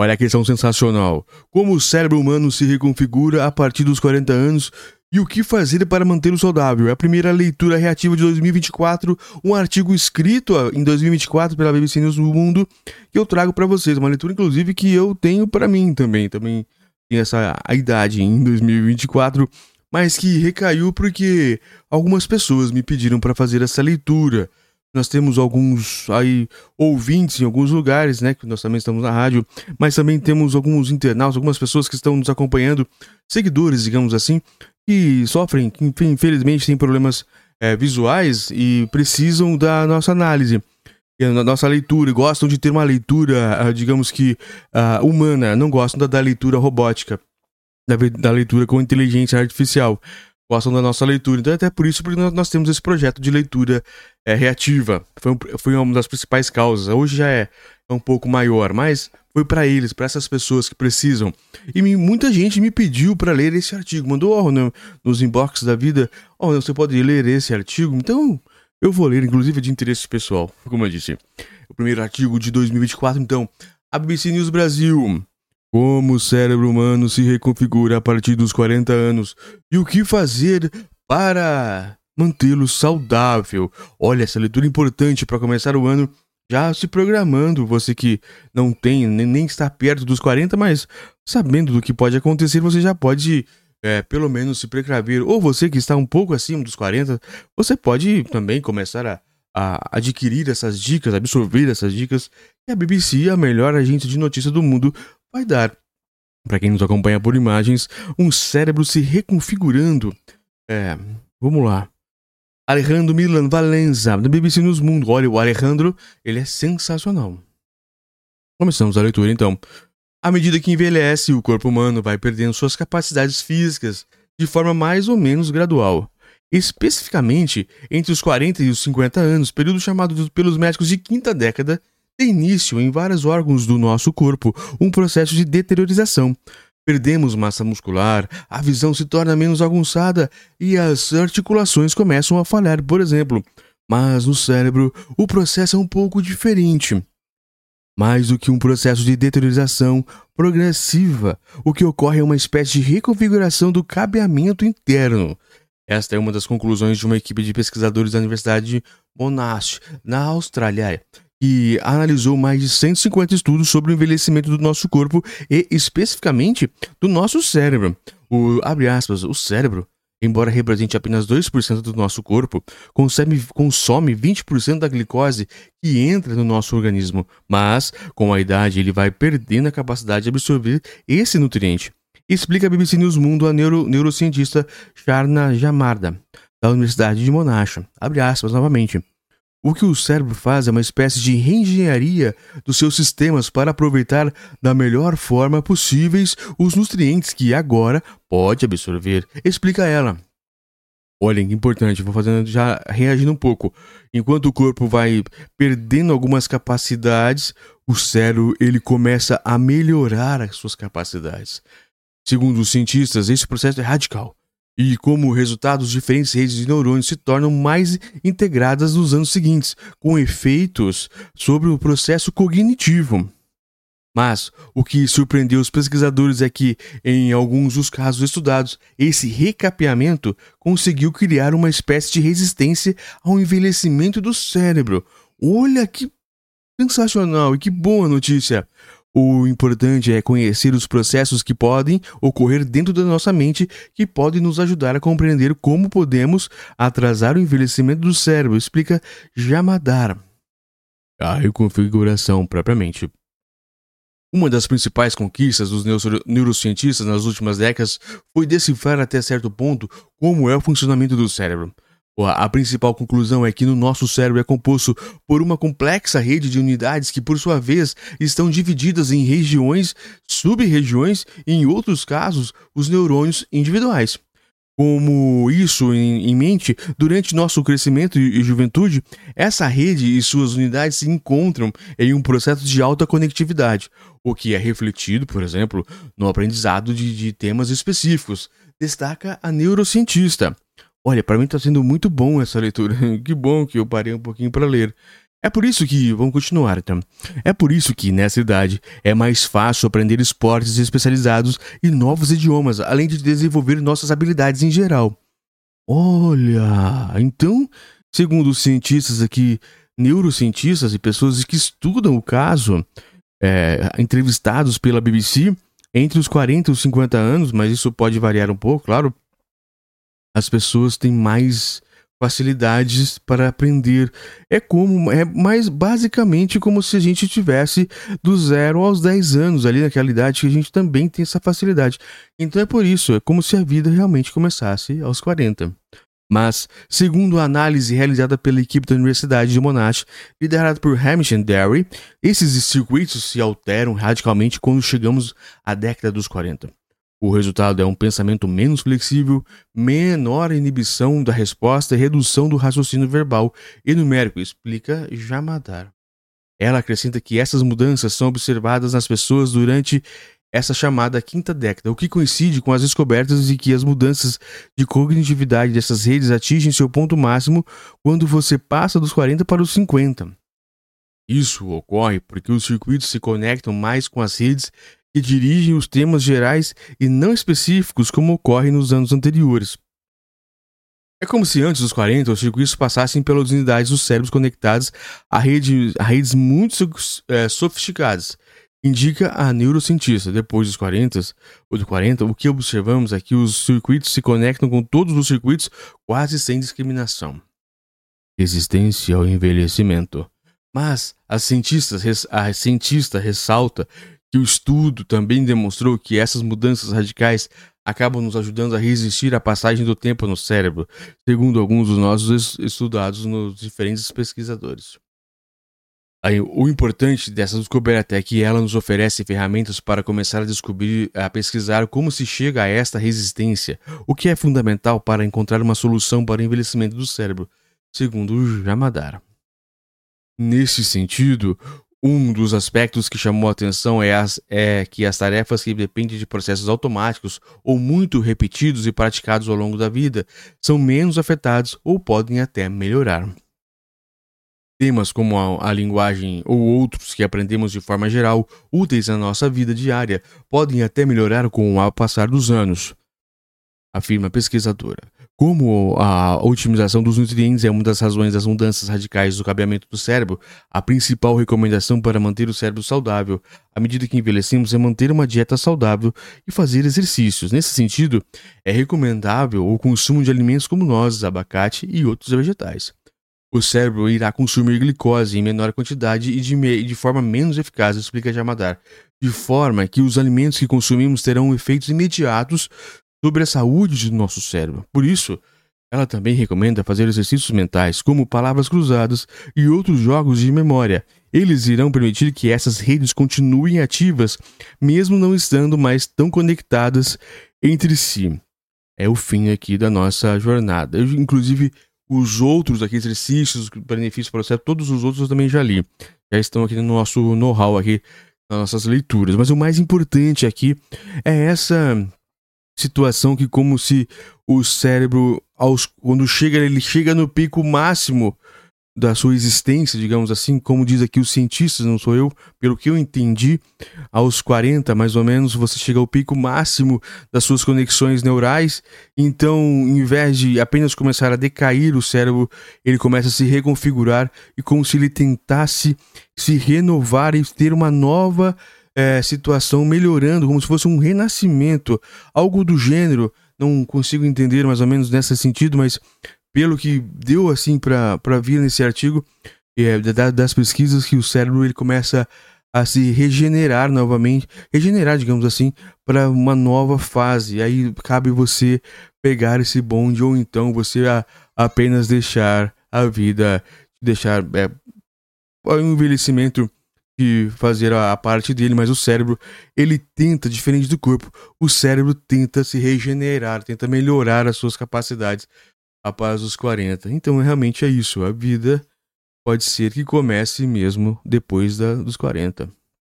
Olha a questão sensacional. Como o cérebro humano se reconfigura a partir dos 40 anos e o que fazer para mantê-lo saudável? É a primeira leitura reativa de 2024, um artigo escrito em 2024 pela BBC News do Mundo que eu trago para vocês. Uma leitura, inclusive, que eu tenho para mim também. Também tenho essa a idade em 2024, mas que recaiu porque algumas pessoas me pediram para fazer essa leitura. Nós temos alguns aí ouvintes em alguns lugares, né? Que nós também estamos na rádio, mas também temos alguns internautas, algumas pessoas que estão nos acompanhando, seguidores, digamos assim, que sofrem, que infelizmente têm problemas é, visuais e precisam da nossa análise, da nossa leitura, gostam de ter uma leitura, ah, digamos que uh, humana, não gostam da, da leitura robótica, da, da leitura com inteligência artificial gostam da nossa leitura. Então, é até por isso porque nós, temos esse projeto de leitura é, reativa. Foi, foi uma das principais causas. Hoje já é, é um pouco maior, mas foi para eles, para essas pessoas que precisam. E me, muita gente me pediu para ler esse artigo. Mandou oh, no, nos inbox da vida: oh, você pode ler esse artigo? Então, eu vou ler, inclusive de interesse pessoal, como eu disse. O primeiro artigo de 2024, então. A BBC News Brasil como o cérebro humano se reconfigura a partir dos 40 anos e o que fazer para mantê-lo saudável. Olha, essa leitura é importante para começar o ano já se programando. Você que não tem, nem está perto dos 40, mas sabendo do que pode acontecer, você já pode, é, pelo menos, se precaver. Ou você que está um pouco acima dos 40, você pode também começar a, a adquirir essas dicas, absorver essas dicas. E a BBC, a melhor agente de notícia do mundo, vai dar, para quem nos acompanha por imagens, um cérebro se reconfigurando. É, vamos lá. Alejandro Milan Valenza, da BBC News Mundo. Olha, o Alejandro, ele é sensacional. Começamos a leitura então. À medida que envelhece, o corpo humano vai perdendo suas capacidades físicas de forma mais ou menos gradual. Especificamente entre os 40 e os 50 anos, período chamado pelos médicos de quinta década, tem início em vários órgãos do nosso corpo um processo de deteriorização. Perdemos massa muscular, a visão se torna menos aguçada e as articulações começam a falhar, por exemplo. Mas no cérebro, o processo é um pouco diferente. Mais do que um processo de deteriorização progressiva, o que ocorre é uma espécie de reconfiguração do cabeamento interno. Esta é uma das conclusões de uma equipe de pesquisadores da Universidade de Monash, na Austrália, que analisou mais de 150 estudos sobre o envelhecimento do nosso corpo e especificamente do nosso cérebro. O abre aspas, o cérebro, embora represente apenas 2% do nosso corpo, consome, consome 20% da glicose que entra no nosso organismo, mas com a idade ele vai perdendo a capacidade de absorver esse nutriente. Explica a BBC News Mundo a neuro, neurocientista Sharna Jamarda, da Universidade de Monash. Abre aspas novamente. O que o cérebro faz é uma espécie de reengenharia dos seus sistemas para aproveitar da melhor forma possíveis os nutrientes que agora pode absorver, explica ela. Olhem que importante, vou fazendo já reagindo um pouco. Enquanto o corpo vai perdendo algumas capacidades, o cérebro ele começa a melhorar as suas capacidades. Segundo os cientistas, esse processo é radical e como resultado, diferentes redes de neurônios se tornam mais integradas nos anos seguintes, com efeitos sobre o processo cognitivo. Mas o que surpreendeu os pesquisadores é que, em alguns dos casos estudados, esse recapeamento conseguiu criar uma espécie de resistência ao envelhecimento do cérebro. Olha que sensacional e que boa notícia! O importante é conhecer os processos que podem ocorrer dentro da nossa mente que podem nos ajudar a compreender como podemos atrasar o envelhecimento do cérebro, explica Jamadar. A reconfiguração propriamente. Uma das principais conquistas dos neurocientistas nas últimas décadas foi decifrar até certo ponto como é o funcionamento do cérebro. A principal conclusão é que no nosso cérebro é composto por uma complexa rede de unidades que, por sua vez, estão divididas em regiões, sub-regiões e, em outros casos, os neurônios individuais. Como isso em, mente, durante nosso crescimento e juventude, essa rede e suas unidades se encontram em um processo de alta conectividade, o que é refletido, por exemplo, no aprendizado de, de temas específicos, destaca a neurocientista. Olha, para mim está sendo muito bom essa leitura. que bom que eu parei um pouquinho para ler. É por isso que, vamos continuar, então. É por isso que, nessa idade, é mais fácil aprender esportes especializados e novos idiomas, além de desenvolver nossas habilidades em geral. Olha, então, segundo os cientistas aqui, neurocientistas e pessoas que estudam o caso, é, entrevistados pela BBC, entre os 40 e os 50 anos, mas isso pode variar um pouco, claro, as pessoas têm mais facilidades para aprender. É como é mais basicamente como se a gente tivesse do zero aos 10 anos ali naquela idade que a gente também tem essa facilidade. Então é por isso, é como se a vida realmente começasse aos 40. Mas, segundo a análise realizada pela equipe da Universidade de Monash, liderada por Hamilton Derry, esses circuitos se alteram radicalmente quando chegamos à década dos 40. O resultado é um pensamento menos flexível, menor inibição da resposta e redução do raciocínio verbal e numérico, explica Jamadar. Ela acrescenta que essas mudanças são observadas nas pessoas durante essa chamada quinta década, o que coincide com as descobertas de que as mudanças de cognitividade dessas redes atingem seu ponto máximo quando você passa dos 40 para os 50. Isso ocorre porque os circuitos se conectam mais com as redes que dirigem os temas gerais e não específicos como ocorre nos anos anteriores. É como se antes dos 40 os circuitos passassem pelas unidades dos cérebros conectadas a, rede, a redes muito é, sofisticadas, indica a neurocientista. Depois dos 40, ou do 40, o que observamos é que os circuitos se conectam com todos os circuitos quase sem discriminação. Resistência ao envelhecimento. Mas a cientista, a cientista ressalta que o estudo também demonstrou que essas mudanças radicais acabam nos ajudando a resistir à passagem do tempo no cérebro, segundo alguns dos nossos estudados nos diferentes pesquisadores. O importante dessa descoberta é que ela nos oferece ferramentas para começar a descobrir, a pesquisar como se chega a esta resistência, o que é fundamental para encontrar uma solução para o envelhecimento do cérebro, segundo o Jamadar. Nesse sentido, um dos aspectos que chamou a atenção é, as, é, que as tarefas que dependem de processos automáticos ou muito repetidos e praticados ao longo da vida são menos afetados ou podem até melhorar. Temas como a, a, linguagem ou outros que aprendemos de forma geral, úteis na nossa vida diária, podem até melhorar com o passar dos anos, afirma a pesquisadora. Como a otimização dos nutrientes é uma das razões das mudanças radicais do cabeamento do cérebro, a principal recomendação para manter o cérebro saudável à medida que envelhecemos é manter uma dieta saudável e fazer exercícios. Nesse sentido, é recomendável o consumo de alimentos como nozes, abacate e outros vegetais. O cérebro irá consumir glicose em menor quantidade e de, de forma menos eficaz, explica Jamadar, de forma que os alimentos que consumimos terão efeitos imediatos sobre a saúde do nosso cérebro. Por isso, ela também recomenda fazer exercícios mentais, como palavras cruzadas e outros jogos de memória. Eles irão permitir que essas redes continuem ativas, mesmo não estando mais tão conectadas entre si. É o fim aqui da nossa jornada. Eu, inclusive, os outros aqui, exercícios, benefícios para o cérebro, todos os outros eu também já li. Já estão aqui no nosso know-how aqui, nas nossas leituras. Mas o mais importante aqui é essa situação que como se o cérebro aos, quando chega ele chega no pico máximo da sua existência, digamos assim, como diz aqui os cientistas, não sou eu, pelo que eu entendi, aos 40 mais ou menos, você chega ao pico máximo das suas conexões neurais. Então, em vez de apenas começar a decair o cérebro, ele começa a se reconfigurar e como se ele tentasse se renovar e ter uma nova é, situação melhorando, como se fosse um renascimento, algo do gênero. Não consigo entender mais ou menos nesse sentido, mas pelo que deu assim para vir nesse artigo, é, das pesquisas, que o cérebro ele começa a se regenerar novamente, regenerar, digamos assim, para uma nova fase. Aí cabe você pegar esse bonde ou então você a, apenas deixar a vida, deixar é, o envelhecimento que fazer a, parte dele, mas o cérebro, ele tenta, diferente do corpo, o cérebro tenta se regenerar, tenta melhorar as suas capacidades após os 40. Então, realmente é isso. A vida pode ser que comece mesmo depois da, dos 40.